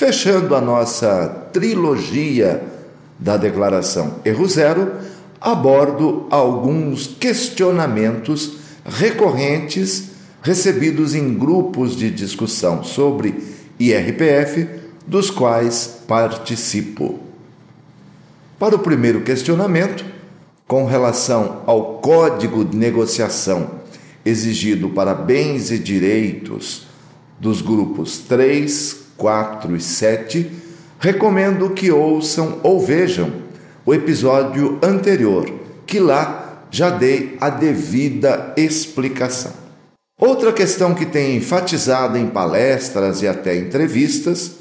Fechando a nossa trilogia da declaração Erro Zero, abordo alguns questionamentos recorrentes recebidos em grupos de discussão sobre IRPF, dos quais participo. Para o primeiro questionamento, com relação ao código de negociação exigido para bens e direitos dos grupos 3, 4 e 7, recomendo que ouçam ou vejam o episódio anterior, que lá já dei a devida explicação. Outra questão que tem enfatizado em palestras e até entrevistas,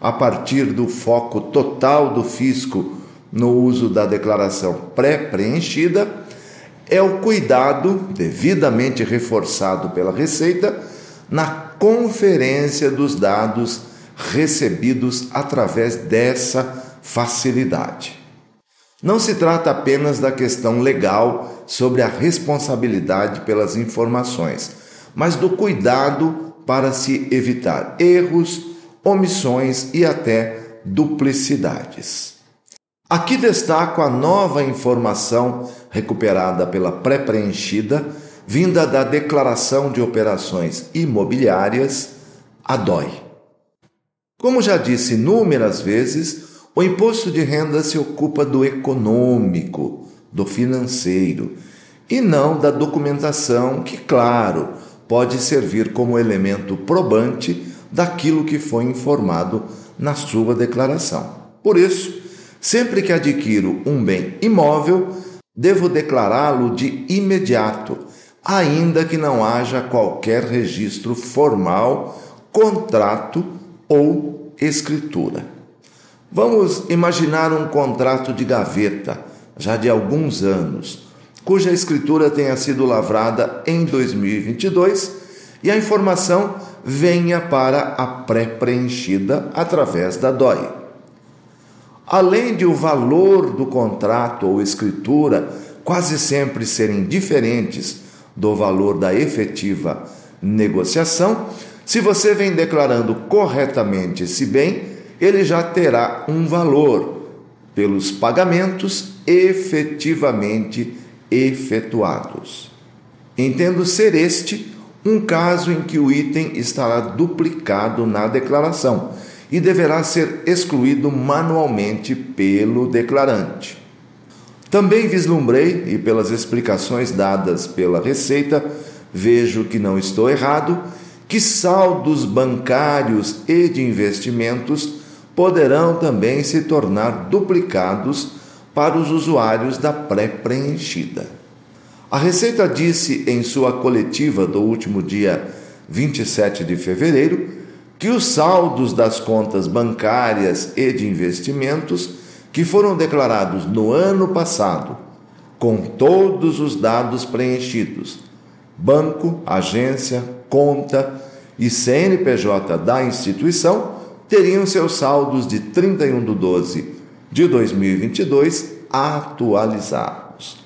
a partir do foco total do fisco no uso da declaração pré-preenchida, é o cuidado, devidamente reforçado pela Receita, na conferência dos dados recebidos através dessa facilidade. Não se trata apenas da questão legal sobre a responsabilidade pelas informações, mas do cuidado para se evitar erros, omissões e até duplicidades. Aqui destaco a nova informação recuperada pela pré-preenchida, vinda da Declaração de Operações Imobiliárias, a DOI. Como já disse inúmeras vezes, o imposto de renda se ocupa do econômico, do financeiro, e não da documentação, que, claro, pode servir como elemento probante daquilo que foi informado na sua declaração. Por isso, sempre que adquiro um bem imóvel, devo declará-lo de imediato, ainda que não haja qualquer registro formal, contrato ou escritura. Vamos imaginar um contrato de gaveta, já de alguns anos, cuja escritura tenha sido lavrada em 2022 e a informação venha para a pré-preenchida através da DOI. Além de o valor do contrato ou escritura quase sempre serem diferentes do valor da efetiva negociação, se você vem declarando corretamente esse bem, ele já terá um valor pelos pagamentos efetivamente efetuados. Entendo ser este um caso em que o item estará duplicado na declaração e deverá ser excluído manualmente pelo declarante. Também vislumbrei, e pelas explicações dadas pela Receita, vejo que não estou errado, que saldos bancários e de investimentos poderão também se tornar duplicados para os usuários da pré-preenchida. A Receita disse em sua coletiva do último dia 27 de fevereiro que os saldos das contas bancárias e de investimentos que foram declarados no ano passado, com todos os dados preenchidos, banco, agência, conta e CNPJ da instituição teriam seus saldos de 31 de 12 de 2022 atualizados.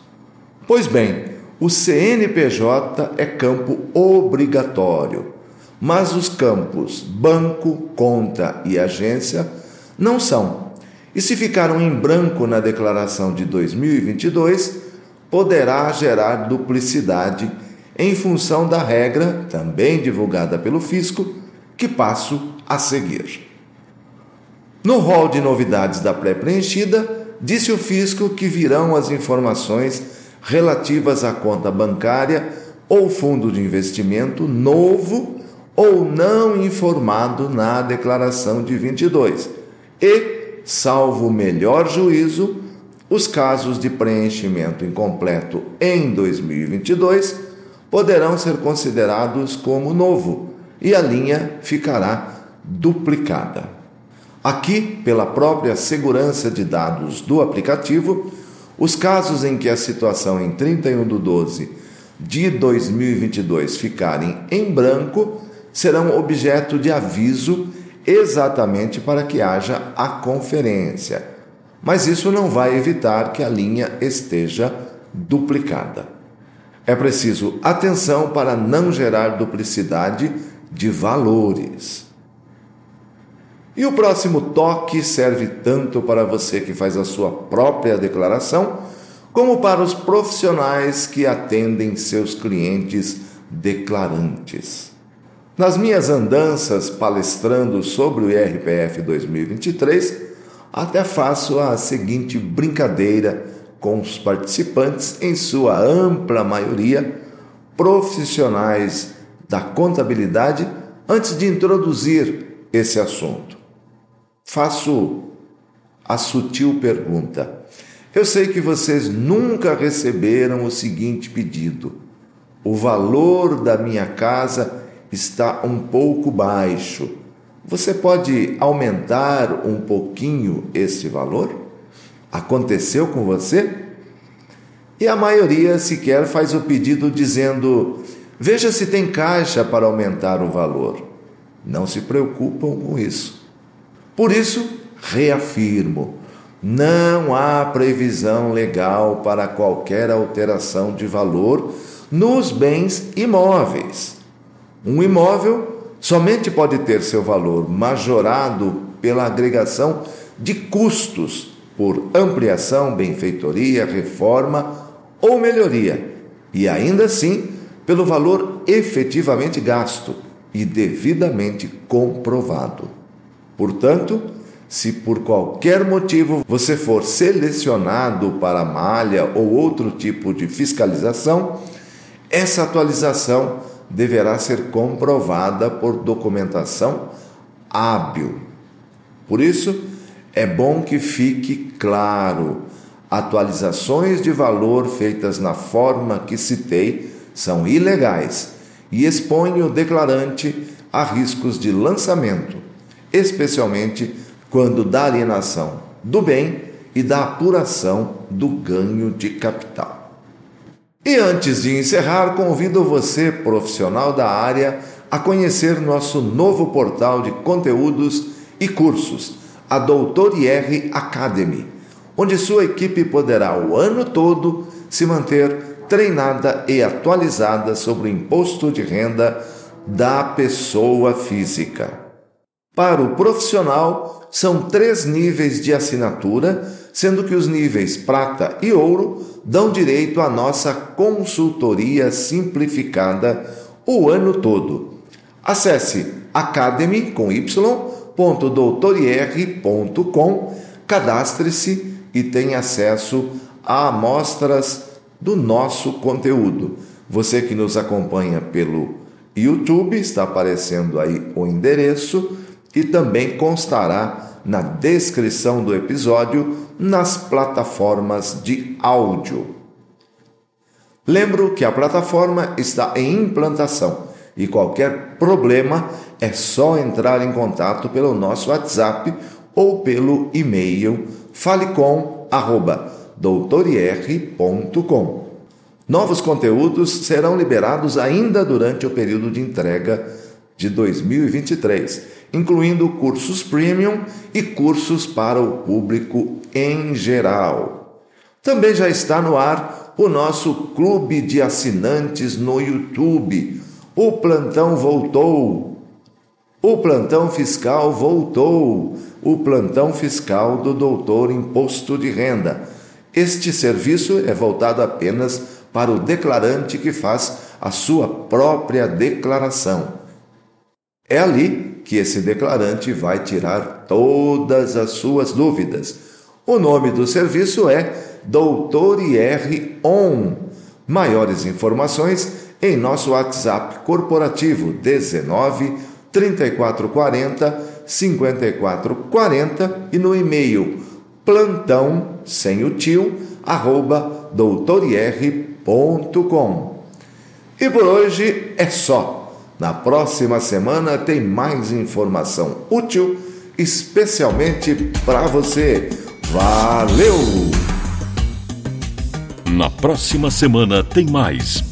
Pois bem, o CNPJ é campo obrigatório, mas os campos banco, conta e agência não são. E se ficaram em branco na declaração de 2022, poderá gerar duplicidade em função da regra, também divulgada pelo fisco, que passo a seguir. No rol de novidades da pré-preenchida, disse o fisco que virão as informações relativas à conta bancária ou fundo de investimento novo ou não informado na declaração de 22 e, salvo melhor juízo, os casos de preenchimento incompleto em 2022 poderão ser considerados como novo e a linha ficará duplicada. Aqui, pela própria segurança de dados do aplicativo, os casos em que a situação em 31 de 12 de 2022 ficarem em branco serão objeto de aviso exatamente para que haja a conferência. Mas isso não vai evitar que a linha esteja duplicada. É preciso atenção para não gerar duplicidade de valores. E o próximo toque serve tanto para você que faz a sua própria declaração, como para os profissionais que atendem seus clientes declarantes. Nas minhas andanças palestrando sobre o IRPF 2023, até faço a seguinte brincadeira com os participantes, em sua ampla maioria profissionais da contabilidade, antes de introduzir esse assunto. Faço a sutil pergunta. Eu sei que vocês nunca receberam o seguinte pedido: o valor da minha casa está um pouco baixo. Você pode aumentar um pouquinho esse valor? Aconteceu com você? E a maioria sequer faz o pedido dizendo: veja se tem caixa para aumentar o valor. Não se preocupam com isso. Por isso, reafirmo: não há previsão legal para qualquer alteração de valor nos bens imóveis. Um imóvel somente pode ter seu valor majorado pela agregação de custos por ampliação, benfeitoria, reforma ou melhoria, e ainda assim pelo valor efetivamente gasto e devidamente comprovado. Portanto, se por qualquer motivo você for selecionado para malha ou outro tipo de fiscalização, essa atualização deverá ser comprovada por documentação hábil. Por isso, é bom que fique claro: atualizações de valor feitas na forma que citei são ilegais e expõem o declarante a riscos de lançamento, especialmente quando da alienação do bem e da apuração do ganho de capital. E antes de encerrar, convido você, profissional da área, a conhecer nosso novo portal de conteúdos e cursos a Doutor IR Academy, onde sua equipe poderá o ano todo se manter treinada e atualizada sobre o imposto de renda da pessoa física. Para o profissional, são três níveis de assinatura, sendo que os níveis prata e ouro dão direito à nossa consultoria simplificada o ano todo. Acesse academy com y www.doutorier.com, cadastre-se e tenha acesso a amostras do nosso conteúdo. Você que nos acompanha pelo YouTube, está aparecendo aí o endereço e também constará na descrição do episódio nas plataformas de áudio. Lembro que a plataforma está em implantação e qualquer problema é só entrar em contato pelo nosso WhatsApp ou pelo e-mail falecom@doutorier.com. Novos conteúdos serão liberados ainda durante o período de entrega de 2023, incluindo cursos premium e cursos para o público em geral. Também já está no ar o nosso clube de assinantes no YouTube o plantão voltou. O plantão fiscal voltou. O plantão fiscal do doutor Imposto de Renda. Este serviço é voltado apenas para o declarante que faz a sua própria declaração. É ali que esse declarante vai tirar todas as suas dúvidas. O nome do serviço é Doutor IR On. Maiores informações em nosso WhatsApp corporativo 19 3440 5440 e no e-mail plantão sem o tio arroba doutorier.com. E por hoje é só. Na próxima semana tem mais informação útil especialmente para você. Valeu! Na próxima semana tem mais